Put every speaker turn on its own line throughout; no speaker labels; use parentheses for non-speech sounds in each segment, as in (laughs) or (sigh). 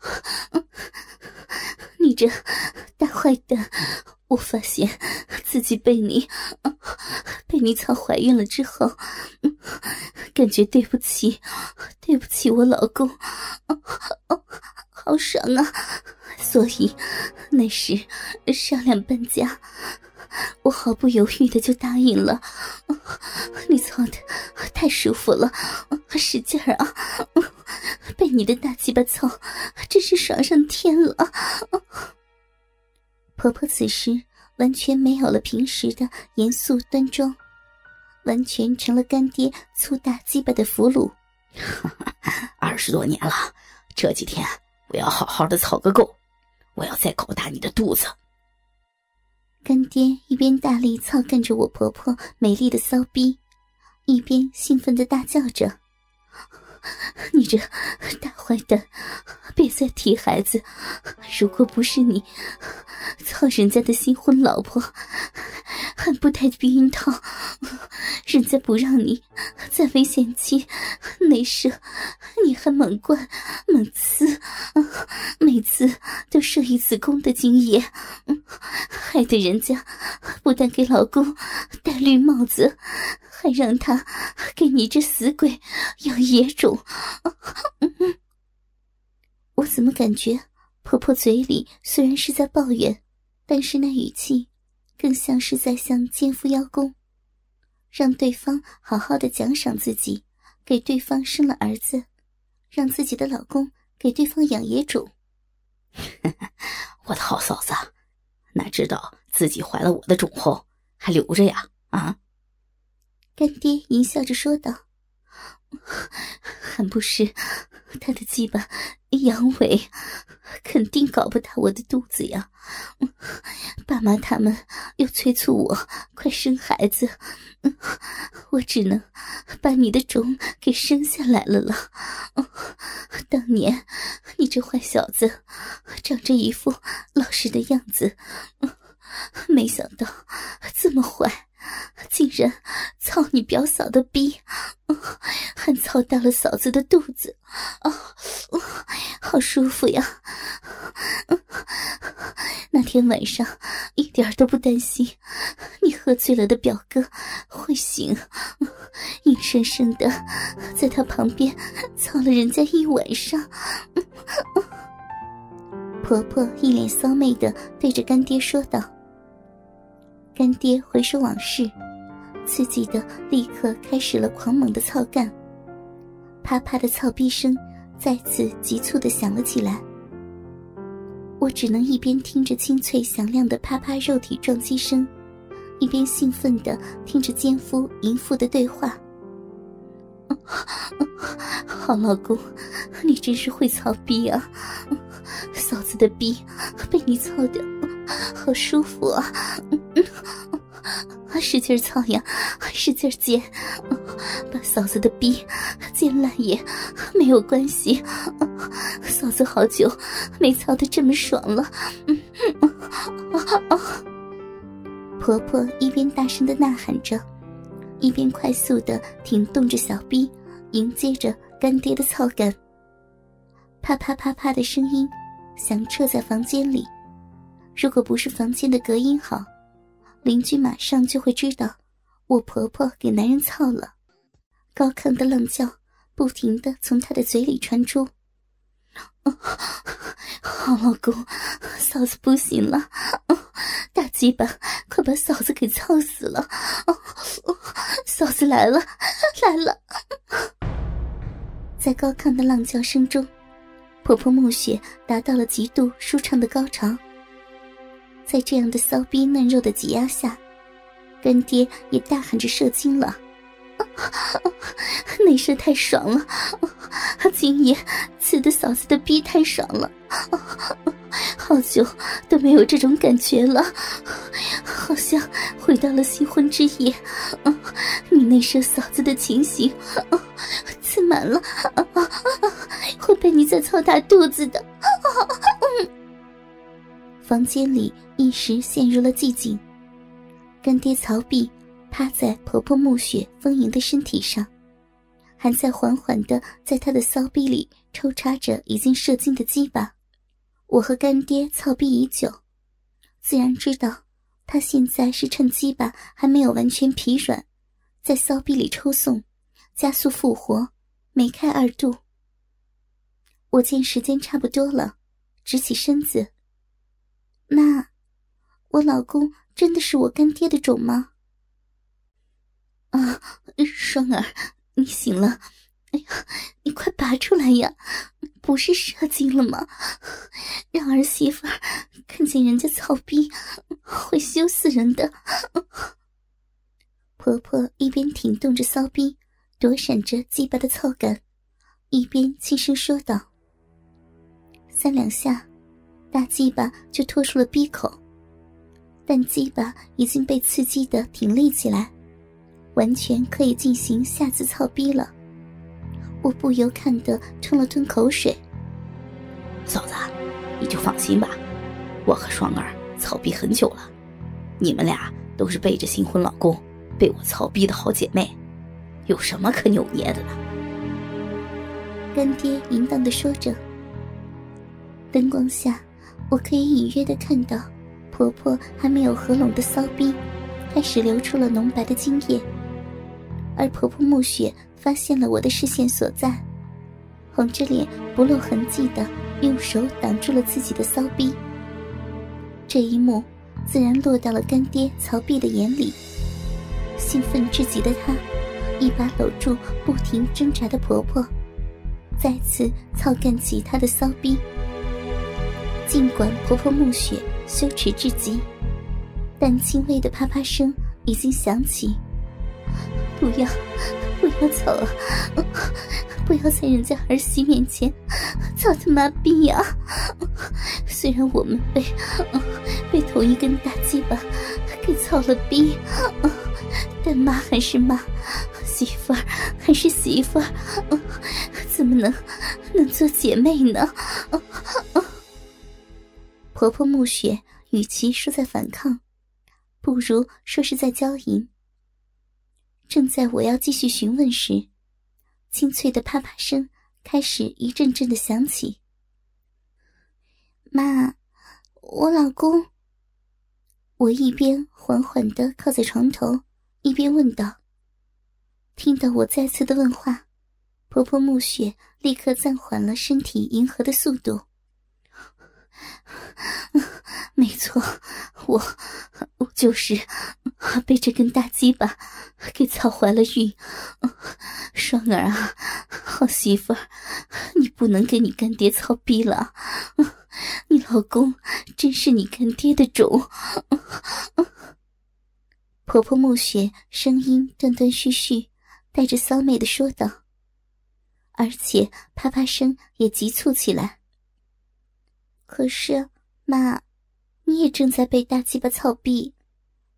(laughs) 你这大坏蛋！我发现自己被你被你操怀孕了之后，感觉对不起，对不起我老公，好爽啊！所以那时商量搬家，我毫不犹豫的就答应了。你操的太舒服了，使劲儿啊！被你的大鸡巴操，真是爽上天了。婆婆此时完全没有了平时的严肃端庄，完全成了干爹粗大鸡巴的俘虏。
二十多年了，这几天我要好好的操个够，我要再搞大你的肚子。
干爹一边大力操干着我婆婆美丽的骚逼，一边兴奋的大叫着。(laughs) 你这大坏蛋，别再提孩子！如果不是你，操人家的新婚老婆，还不带避孕套，人家不让你在危险期内射，你还猛灌猛刺，(laughs) 每次都射一子宫的精液，害得人家不但给老公戴绿帽子，还让他给你这死鬼养野种。(laughs) 我怎么感觉婆婆嘴里虽然是在抱怨，但是那语气更像是在向奸夫邀功，让对方好好的奖赏自己，给对方生了儿子，让自己的老公给对方养野种。(laughs)
我的好嫂子，哪知道自己怀了我的种后还留着呀？啊！
干爹淫笑着说道。(laughs) 很不是他的鸡巴阳痿，肯定搞不大我的肚子呀！爸妈他们又催促我快生孩子，我只能把你的种给生下来了了。当年你这坏小子，长着一副老实的样子，没想到这么坏。竟然操你表嫂的逼，(laughs) 还操大了嫂子的肚子，啊，好舒服呀！(laughs) 那天晚上一点都不担心你喝醉了的表哥会醒，硬生生的在他旁边操了人家一晚上。(laughs) 婆婆一脸骚媚的对着干爹说道。干爹回首往事，刺激的立刻开始了狂猛的操干。啪啪的操逼声再次急促的响了起来。我只能一边听着清脆响亮的啪啪肉体撞击声，一边兴奋的听着奸夫淫妇的对话。好老公，你真是会操逼啊！嫂子的逼被你操的。好舒服啊！嗯 (laughs) 使劲操呀，使劲接，把嫂子的逼煎烂也没有关系。嫂子好久没操的这么爽了。婆婆一边大声的呐喊着，一边快速的挺动着小逼，迎接着干爹的操感。啪啪啪啪的声音响彻在房间里。如果不是房间的隔音好，邻居马上就会知道我婆婆给男人操了。高亢的浪叫不停的从她的嘴里传出。好老公，嫂子不行了，大鸡巴快把嫂子给操死了！嫂子来了，来了！在高亢的浪叫声中，婆婆暮雪达到了极度舒畅的高潮。在这样的骚逼嫩肉的挤压下，干爹也大喊着射精了。(laughs) 内射太爽了，今夜刺的嫂子的逼太爽了，好久都没有这种感觉了，好像回到了新婚之夜。你内射嫂子的情形，刺满了，会被你再操大肚子的。房间里一时陷入了寂静。干爹曹碧趴在婆婆暮雪丰盈的身体上，还在缓缓的在她的骚逼里抽插着已经射精的鸡巴。我和干爹操逼已久，自然知道他现在是趁鸡巴还没有完全疲软，在骚逼里抽送，加速复活，梅开二度。我见时间差不多了，直起身子。妈，我老公真的是我干爹的种吗？啊，双儿，你醒了！哎呀，你快拔出来呀！不是射精了吗？让儿媳妇看见人家操逼，会羞死人的。婆婆一边挺动着骚逼，躲闪着鸡巴的操感，一边轻声说道：“三两下，大鸡巴就拖出了逼口，但鸡巴已经被刺激的挺立起来，完全可以进行下次操逼了。”我不由看得吞了吞口水。
嫂子，你就放心吧，我和双儿操逼很久了，你们俩都是背着新婚老公被我操逼的好姐妹，有什么可扭捏的？
干爹淫荡的说着。灯光下，我可以隐约的看到，婆婆还没有合拢的骚逼，开始流出了浓白的精液，而婆婆暮雪。发现了我的视线所在，红着脸不露痕迹的用手挡住了自己的骚逼。这一幕自然落到了干爹曹碧的眼里。兴奋至极的他，一把搂住不停挣扎的婆婆，再次操干起她的骚逼。尽管婆婆暮雪羞耻至极，但轻微的啪啪声已经响起。不要。不要走啊！不要在人家儿媳面前操他妈逼呀！虽然我们被被同一根大鸡巴给操了逼，但妈还是妈，媳妇儿还是媳妇儿，怎么能能做姐妹呢？婆婆暮雪与其说在反抗，不如说是在交淫。正在我要继续询问时，清脆的啪啪声开始一阵阵的响起。妈，我老公。我一边缓缓的靠在床头，一边问道。听到我再次的问话，婆婆暮雪立刻暂缓了身体迎合的速度。(laughs) 没错，我我就是被这根大鸡巴给操怀了孕。双儿啊，好媳妇儿，你不能给你干爹操逼了。你老公真是你干爹的种。婆婆暮雪声音断断续续，带着骚媚的说道，而且啪啪声也急促起来。可是，妈，你也正在被大鸡巴操逼。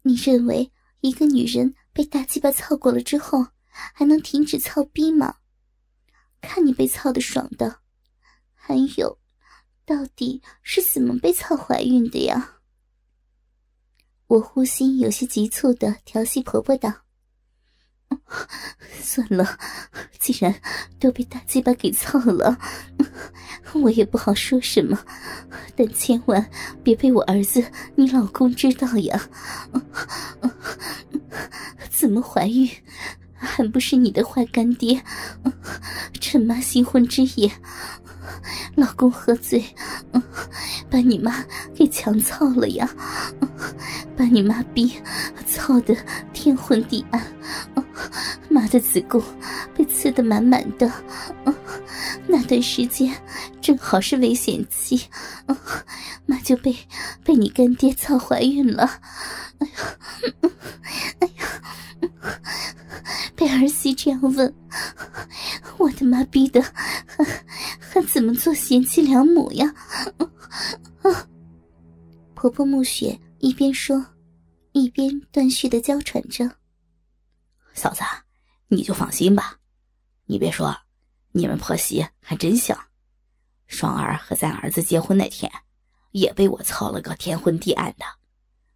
你认为一个女人被大鸡巴操过了之后，还能停止操逼吗？看你被操的爽的。还有，到底是怎么被操怀孕的呀？我呼吸有些急促的调戏婆婆道。算了，既然都被大鸡巴给操了，我也不好说什么。但千万别被我儿子、你老公知道呀！怎么怀孕，还不是你的坏干爹？趁妈新婚之夜，老公喝醉，把你妈给强操了呀！把你妈逼操的天昏地暗。妈的子宫被刺得满满的，那段时间正好是危险期，妈就被被你干爹操怀孕了。哎呀，哎呀，被儿媳这样问，我的妈逼的，还还怎么做贤妻良母呀？婆婆暮雪一边说，一边断续的娇喘着，
嫂子。你就放心吧，你别说，你们婆媳还真像。双儿和咱儿子结婚那天，也被我操了个天昏地暗的。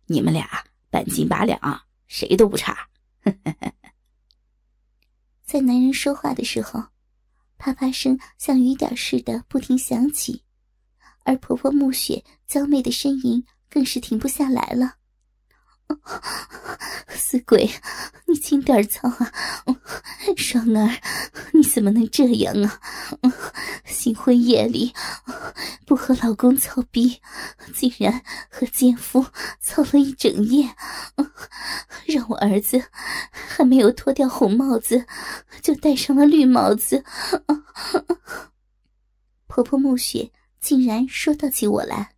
你们俩半斤八两，谁都不差。(laughs)
在男人说话的时候，啪啪声像雨点似的不停响起，而婆婆暮雪娇媚的呻吟更是停不下来了。(laughs) 死鬼，你轻点操啊！双儿，你怎么能这样啊？新婚夜里不和老公操逼，竟然和奸夫操了一整夜，让我儿子还没有脱掉红帽子，就戴上了绿帽子。(laughs) 婆婆暮雪竟然说到起我来。